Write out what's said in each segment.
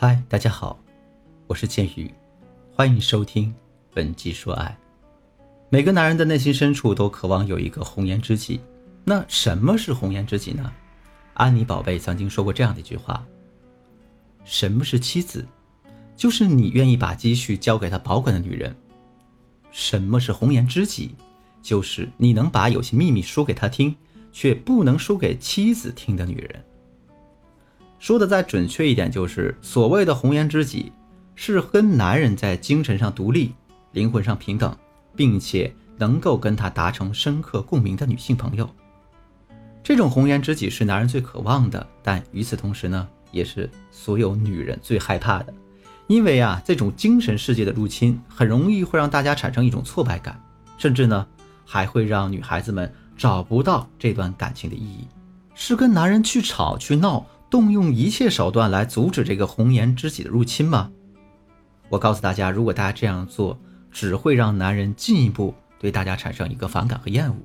嗨，大家好，我是剑宇，欢迎收听本集说爱。每个男人的内心深处都渴望有一个红颜知己。那什么是红颜知己呢？安妮宝贝曾经说过这样的一句话：“什么是妻子？就是你愿意把积蓄交给她保管的女人。什么是红颜知己？就是你能把有些秘密说给她听，却不能说给妻子听的女人。”说的再准确一点，就是所谓的红颜知己，是跟男人在精神上独立、灵魂上平等，并且能够跟他达成深刻共鸣的女性朋友。这种红颜知己是男人最渴望的，但与此同时呢，也是所有女人最害怕的，因为啊，这种精神世界的入侵很容易会让大家产生一种挫败感，甚至呢，还会让女孩子们找不到这段感情的意义，是跟男人去吵去闹。动用一切手段来阻止这个红颜知己的入侵吗？我告诉大家，如果大家这样做，只会让男人进一步对大家产生一个反感和厌恶。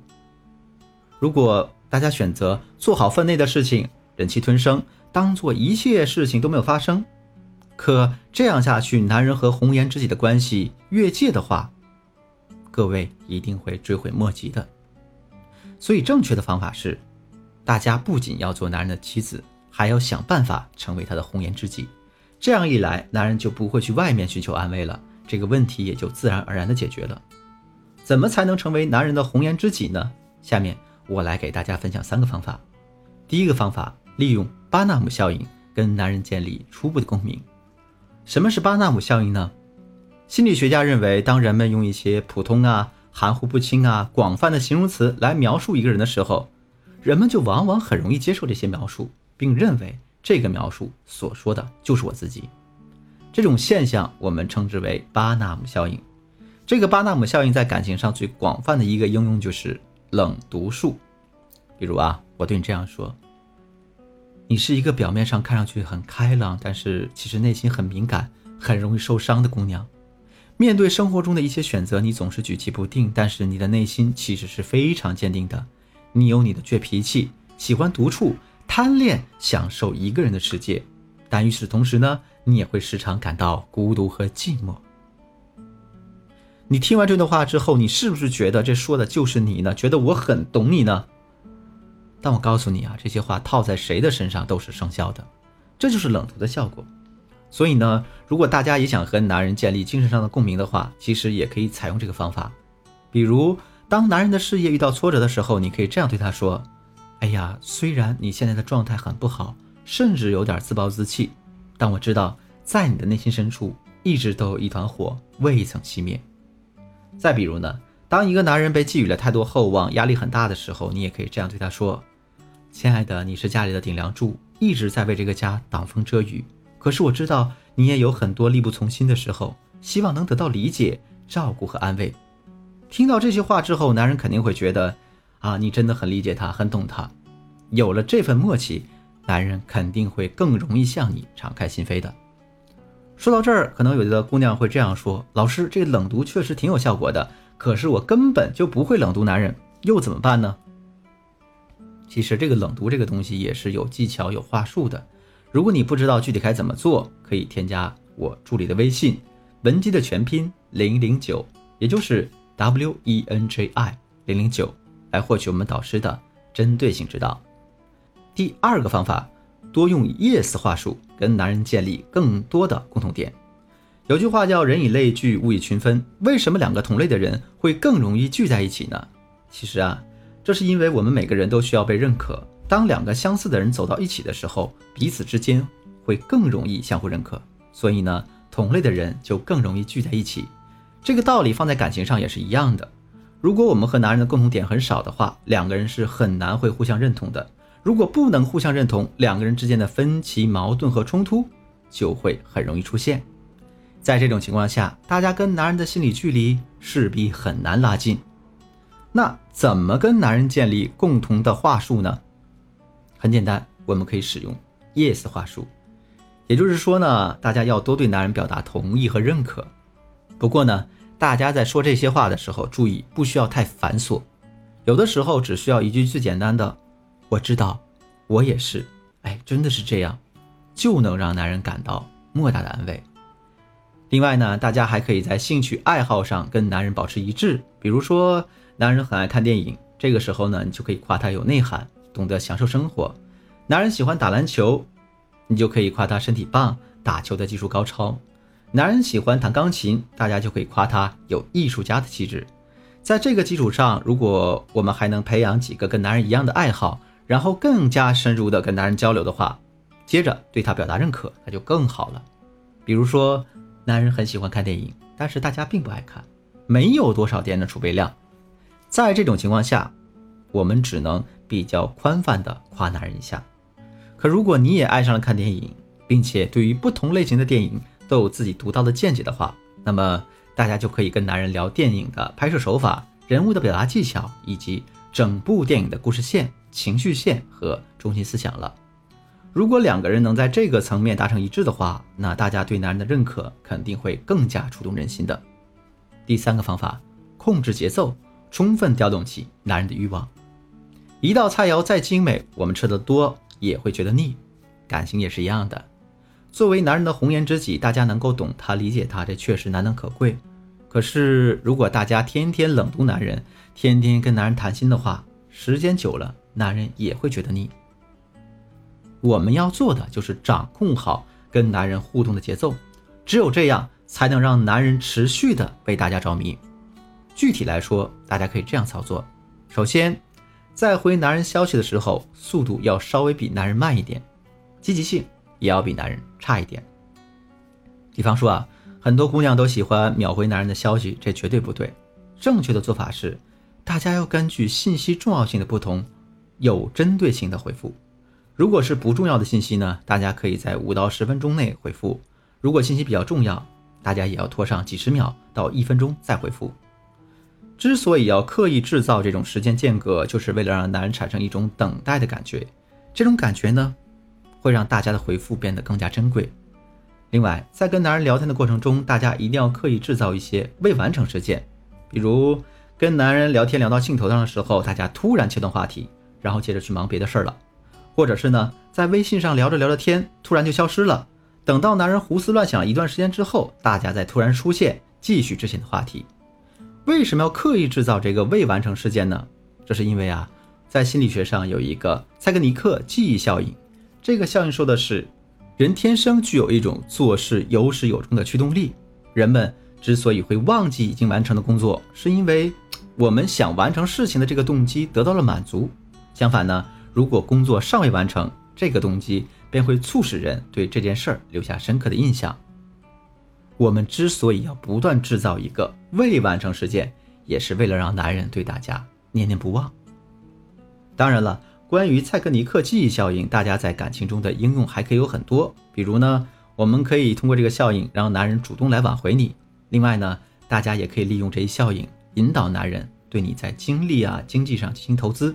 如果大家选择做好分内的事情，忍气吞声，当做一切事情都没有发生，可这样下去，男人和红颜知己的关系越界的话，各位一定会追悔莫及的。所以，正确的方法是，大家不仅要做男人的妻子。还要想办法成为他的红颜知己，这样一来，男人就不会去外面寻求安慰了，这个问题也就自然而然的解决了。怎么才能成为男人的红颜知己呢？下面我来给大家分享三个方法。第一个方法，利用巴纳姆效应跟男人建立初步的共鸣。什么是巴纳姆效应呢？心理学家认为，当人们用一些普通啊、含糊不清啊、广泛的形容词来描述一个人的时候，人们就往往很容易接受这些描述。并认为这个描述所说的就是我自己，这种现象我们称之为巴纳姆效应。这个巴纳姆效应在感情上最广泛的一个应用就是冷读术。比如啊，我对你这样说：“你是一个表面上看上去很开朗，但是其实内心很敏感、很容易受伤的姑娘。面对生活中的一些选择，你总是举棋不定，但是你的内心其实是非常坚定的。你有你的倔脾气，喜欢独处。”贪恋享受一个人的世界，但与此同时呢，你也会时常感到孤独和寂寞。你听完这段话之后，你是不是觉得这说的就是你呢？觉得我很懂你呢？但我告诉你啊，这些话套在谁的身上都是生效的，这就是冷读的效果。所以呢，如果大家也想和男人建立精神上的共鸣的话，其实也可以采用这个方法。比如，当男人的事业遇到挫折的时候，你可以这样对他说。哎呀，虽然你现在的状态很不好，甚至有点自暴自弃，但我知道，在你的内心深处一直都有一团火未曾熄灭。再比如呢，当一个男人被寄予了太多厚望，压力很大的时候，你也可以这样对他说：“亲爱的，你是家里的顶梁柱，一直在为这个家挡风遮雨。可是我知道你也有很多力不从心的时候，希望能得到理解、照顾和安慰。”听到这些话之后，男人肯定会觉得。啊，你真的很理解他，很懂他，有了这份默契，男人肯定会更容易向你敞开心扉的。说到这儿，可能有的姑娘会这样说：“老师，这个冷读确实挺有效果的，可是我根本就不会冷读男人，又怎么办呢？”其实这个冷读这个东西也是有技巧、有话术的。如果你不知道具体该怎么做，可以添加我助理的微信文姬的全拼零零九，也就是 W E N J I 零零九。来获取我们导师的针对性指导。第二个方法，多用 yes 话术跟男人建立更多的共同点。有句话叫“人以类聚，物以群分”。为什么两个同类的人会更容易聚在一起呢？其实啊，这是因为我们每个人都需要被认可。当两个相似的人走到一起的时候，彼此之间会更容易相互认可。所以呢，同类的人就更容易聚在一起。这个道理放在感情上也是一样的。如果我们和男人的共同点很少的话，两个人是很难会互相认同的。如果不能互相认同，两个人之间的分歧、矛盾和冲突就会很容易出现。在这种情况下，大家跟男人的心理距离势必很难拉近。那怎么跟男人建立共同的话术呢？很简单，我们可以使用 yes 话术。也就是说呢，大家要多对男人表达同意和认可。不过呢。大家在说这些话的时候，注意不需要太繁琐，有的时候只需要一句最简单的“我知道，我也是”，哎，真的是这样，就能让男人感到莫大的安慰。另外呢，大家还可以在兴趣爱好上跟男人保持一致，比如说男人很爱看电影，这个时候呢，你就可以夸他有内涵，懂得享受生活；男人喜欢打篮球，你就可以夸他身体棒，打球的技术高超；男人喜欢弹钢琴，大家就可以夸他有艺术家的气质。在这个基础上，如果我们还能培养几个跟男人一样的爱好，然后更加深入的跟男人交流的话，接着对他表达认可，那就更好了。比如说。男人很喜欢看电影，但是大家并不爱看，没有多少电影的储备量。在这种情况下，我们只能比较宽泛的夸男人一下。可如果你也爱上了看电影，并且对于不同类型的电影都有自己独到的见解的话，那么大家就可以跟男人聊电影的拍摄手法、人物的表达技巧，以及整部电影的故事线、情绪线和中心思想了。如果两个人能在这个层面达成一致的话，那大家对男人的认可肯定会更加触动人心的。第三个方法，控制节奏，充分调动起男人的欲望。一道菜肴再精美，我们吃的多也会觉得腻，感情也是一样的。作为男人的红颜知己，大家能够懂他、理解他，这确实难能可贵。可是，如果大家天天冷读男人，天天跟男人谈心的话，时间久了，男人也会觉得腻。我们要做的就是掌控好跟男人互动的节奏，只有这样才能让男人持续的被大家着迷。具体来说，大家可以这样操作：首先，在回男人消息的时候，速度要稍微比男人慢一点，积极性也要比男人差一点。比方说啊，很多姑娘都喜欢秒回男人的消息，这绝对不对。正确的做法是，大家要根据信息重要性的不同，有针对性的回复。如果是不重要的信息呢，大家可以在五到十分钟内回复；如果信息比较重要，大家也要拖上几十秒到一分钟再回复。之所以要刻意制造这种时间间隔，就是为了让男人产生一种等待的感觉。这种感觉呢，会让大家的回复变得更加珍贵。另外，在跟男人聊天的过程中，大家一定要刻意制造一些未完成事件，比如跟男人聊天聊到兴头上的时候，大家突然切断话题，然后接着去忙别的事儿了。或者是呢，在微信上聊着聊着天，突然就消失了。等到男人胡思乱想一段时间之后，大家再突然出现，继续之前的话题。为什么要刻意制造这个未完成事件呢？这是因为啊，在心理学上有一个蔡格尼克记忆效应。这个效应说的是，人天生具有一种做事有始有终的驱动力。人们之所以会忘记已经完成的工作，是因为我们想完成事情的这个动机得到了满足。相反呢？如果工作尚未完成，这个动机便会促使人对这件事儿留下深刻的印象。我们之所以要不断制造一个未完成事件，也是为了让男人对大家念念不忘。当然了，关于蔡格尼克记忆效应，大家在感情中的应用还可以有很多。比如呢，我们可以通过这个效应让男人主动来挽回你。另外呢，大家也可以利用这一效应引导男人对你在精力啊、经济上进行投资。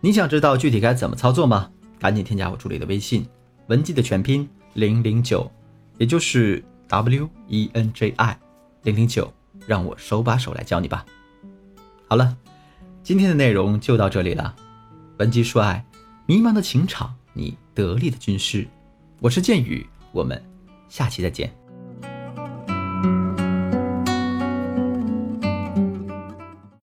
你想知道具体该怎么操作吗？赶紧添加我助理的微信，文姬的全拼零零九，也就是 W E N J I 零零九，让我手把手来教你吧。好了，今天的内容就到这里了。文姬说爱，迷茫的情场，你得力的军师。我是剑宇，我们下期再见。